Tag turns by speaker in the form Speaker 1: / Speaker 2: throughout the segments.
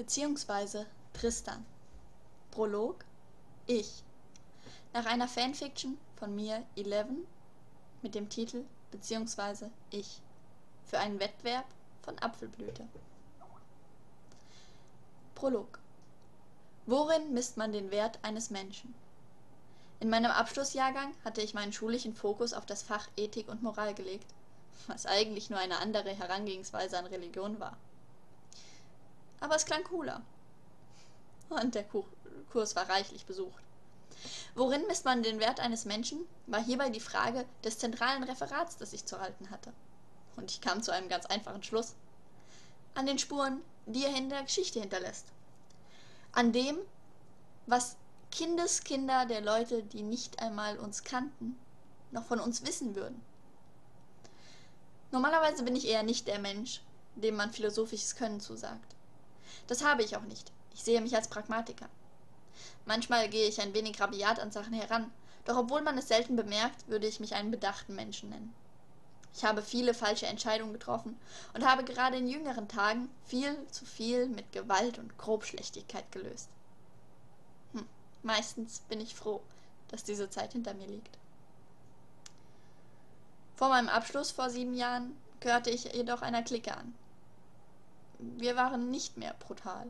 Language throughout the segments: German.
Speaker 1: beziehungsweise Tristan. Prolog Ich. Nach einer Fanfiction von mir Eleven mit dem Titel beziehungsweise Ich. Für einen Wettbewerb von Apfelblüte. Prolog. Worin misst man den Wert eines Menschen? In meinem Abschlussjahrgang hatte ich meinen schulischen Fokus auf das Fach Ethik und Moral gelegt, was eigentlich nur eine andere Herangehensweise an Religion war. Aber es klang cooler. Und der Kurs war reichlich besucht. Worin misst man den Wert eines Menschen, war hierbei die Frage des zentralen Referats, das ich zu halten hatte. Und ich kam zu einem ganz einfachen Schluss. An den Spuren, die er in der Geschichte hinterlässt. An dem, was Kindeskinder der Leute, die nicht einmal uns kannten, noch von uns wissen würden. Normalerweise bin ich eher nicht der Mensch, dem man philosophisches Können zusagt. Das habe ich auch nicht. Ich sehe mich als Pragmatiker. Manchmal gehe ich ein wenig rabiat an Sachen heran, doch obwohl man es selten bemerkt, würde ich mich einen bedachten Menschen nennen. Ich habe viele falsche Entscheidungen getroffen und habe gerade in jüngeren Tagen viel zu viel mit Gewalt und Grobschlechtigkeit gelöst. Hm, meistens bin ich froh, dass diese Zeit hinter mir liegt. Vor meinem Abschluss vor sieben Jahren gehörte ich jedoch einer Clique an. Wir waren nicht mehr brutal.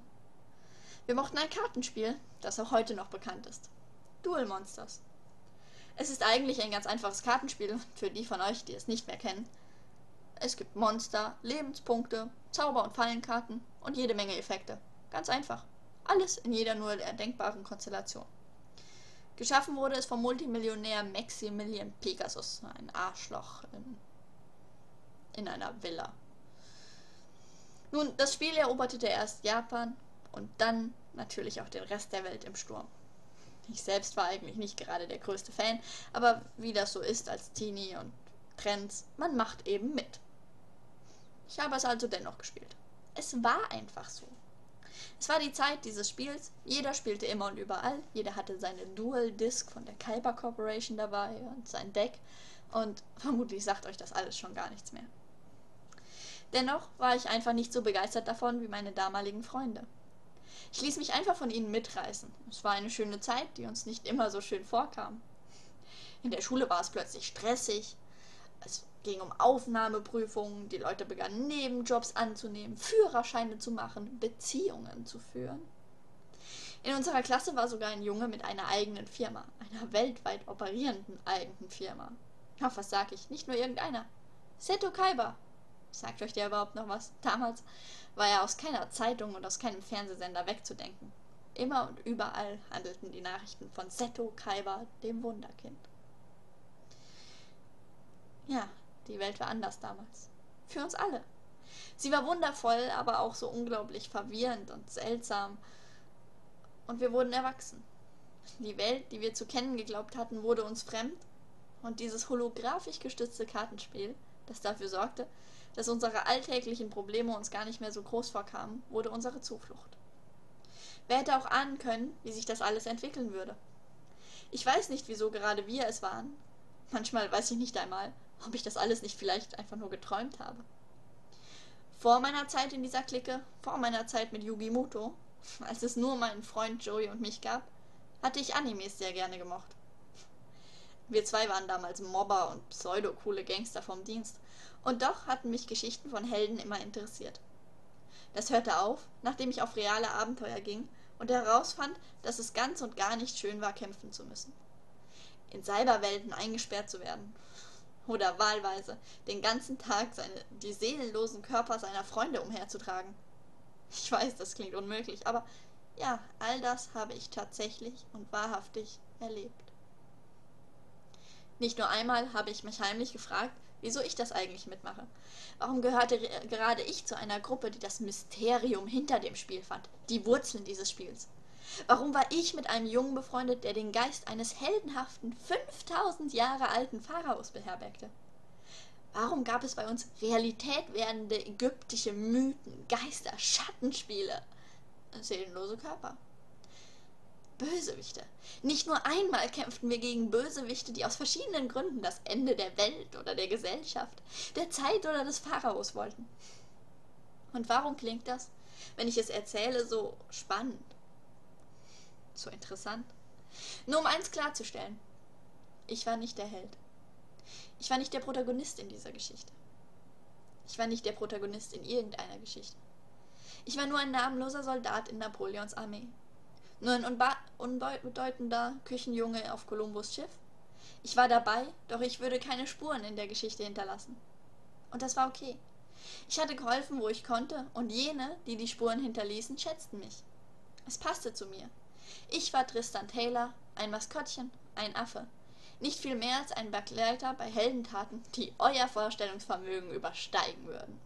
Speaker 1: Wir mochten ein Kartenspiel, das auch heute noch bekannt ist. Duel Monsters. Es ist eigentlich ein ganz einfaches Kartenspiel für die von euch, die es nicht mehr kennen. Es gibt Monster, Lebenspunkte, Zauber- und Fallenkarten und jede Menge Effekte. Ganz einfach. Alles in jeder nur erdenkbaren Konstellation. Geschaffen wurde es vom Multimillionär Maximilian Pegasus, ein Arschloch in, in einer Villa. Nun, das Spiel eroberte erst Japan und dann natürlich auch den Rest der Welt im Sturm. Ich selbst war eigentlich nicht gerade der größte Fan, aber wie das so ist als Teenie und Trends, man macht eben mit. Ich habe es also dennoch gespielt. Es war einfach so. Es war die Zeit dieses Spiels, jeder spielte immer und überall, jeder hatte seine Dual Disc von der Kuiper Corporation dabei und sein Deck und vermutlich sagt euch das alles schon gar nichts mehr. Dennoch war ich einfach nicht so begeistert davon wie meine damaligen Freunde. Ich ließ mich einfach von ihnen mitreißen. Es war eine schöne Zeit, die uns nicht immer so schön vorkam. In der Schule war es plötzlich stressig. Es ging um Aufnahmeprüfungen, die Leute begannen Nebenjobs anzunehmen, Führerscheine zu machen, Beziehungen zu führen. In unserer Klasse war sogar ein Junge mit einer eigenen Firma, einer weltweit operierenden eigenen Firma. Ach, was sag ich? Nicht nur irgendeiner. Seto Kaiba, Sagt euch der überhaupt noch was? Damals war er aus keiner Zeitung und aus keinem Fernsehsender wegzudenken. Immer und überall handelten die Nachrichten von Seto Kaiba, dem Wunderkind. Ja, die Welt war anders damals. Für uns alle. Sie war wundervoll, aber auch so unglaublich verwirrend und seltsam. Und wir wurden erwachsen. Die Welt, die wir zu kennen geglaubt hatten, wurde uns fremd. Und dieses holographisch gestützte Kartenspiel, das dafür sorgte, dass unsere alltäglichen Probleme uns gar nicht mehr so groß vorkamen, wurde unsere Zuflucht. Wer hätte auch ahnen können, wie sich das alles entwickeln würde? Ich weiß nicht, wieso gerade wir es waren. Manchmal weiß ich nicht einmal, ob ich das alles nicht vielleicht einfach nur geträumt habe. Vor meiner Zeit in dieser Clique, vor meiner Zeit mit Yugi Muto, als es nur meinen Freund Joey und mich gab, hatte ich Animes sehr gerne gemocht. Wir zwei waren damals Mobber und pseudo-coole Gangster vom Dienst und doch hatten mich Geschichten von Helden immer interessiert. Das hörte auf, nachdem ich auf reale Abenteuer ging und herausfand, dass es ganz und gar nicht schön war, kämpfen zu müssen. In Cyberwelten eingesperrt zu werden. Oder wahlweise den ganzen Tag seine, die seelenlosen Körper seiner Freunde umherzutragen. Ich weiß, das klingt unmöglich, aber ja, all das habe ich tatsächlich und wahrhaftig erlebt. Nicht nur einmal habe ich mich heimlich gefragt, wieso ich das eigentlich mitmache. Warum gehörte gerade ich zu einer Gruppe, die das Mysterium hinter dem Spiel fand, die Wurzeln dieses Spiels? Warum war ich mit einem Jungen befreundet, der den Geist eines heldenhaften, 5000 Jahre alten Pharaos beherbergte? Warum gab es bei uns Realität werdende ägyptische Mythen, Geister, Schattenspiele, seelenlose Körper? Bösewichte. Nicht nur einmal kämpften wir gegen Bösewichte, die aus verschiedenen Gründen das Ende der Welt oder der Gesellschaft, der Zeit oder des Pharaos wollten. Und warum klingt das, wenn ich es erzähle, so spannend? So interessant. Nur um eins klarzustellen. Ich war nicht der Held. Ich war nicht der Protagonist in dieser Geschichte. Ich war nicht der Protagonist in irgendeiner Geschichte. Ich war nur ein namenloser Soldat in Napoleons Armee. Nur ein unbedeutender Küchenjunge auf Kolumbus Schiff. Ich war dabei, doch ich würde keine Spuren in der Geschichte hinterlassen. Und das war okay. Ich hatte geholfen, wo ich konnte, und jene, die die Spuren hinterließen, schätzten mich. Es passte zu mir. Ich war Tristan Taylor, ein Maskottchen, ein Affe. Nicht viel mehr als ein Begleiter bei Heldentaten, die euer Vorstellungsvermögen übersteigen würden.